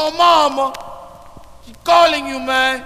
Yo, mama, she calling you, man.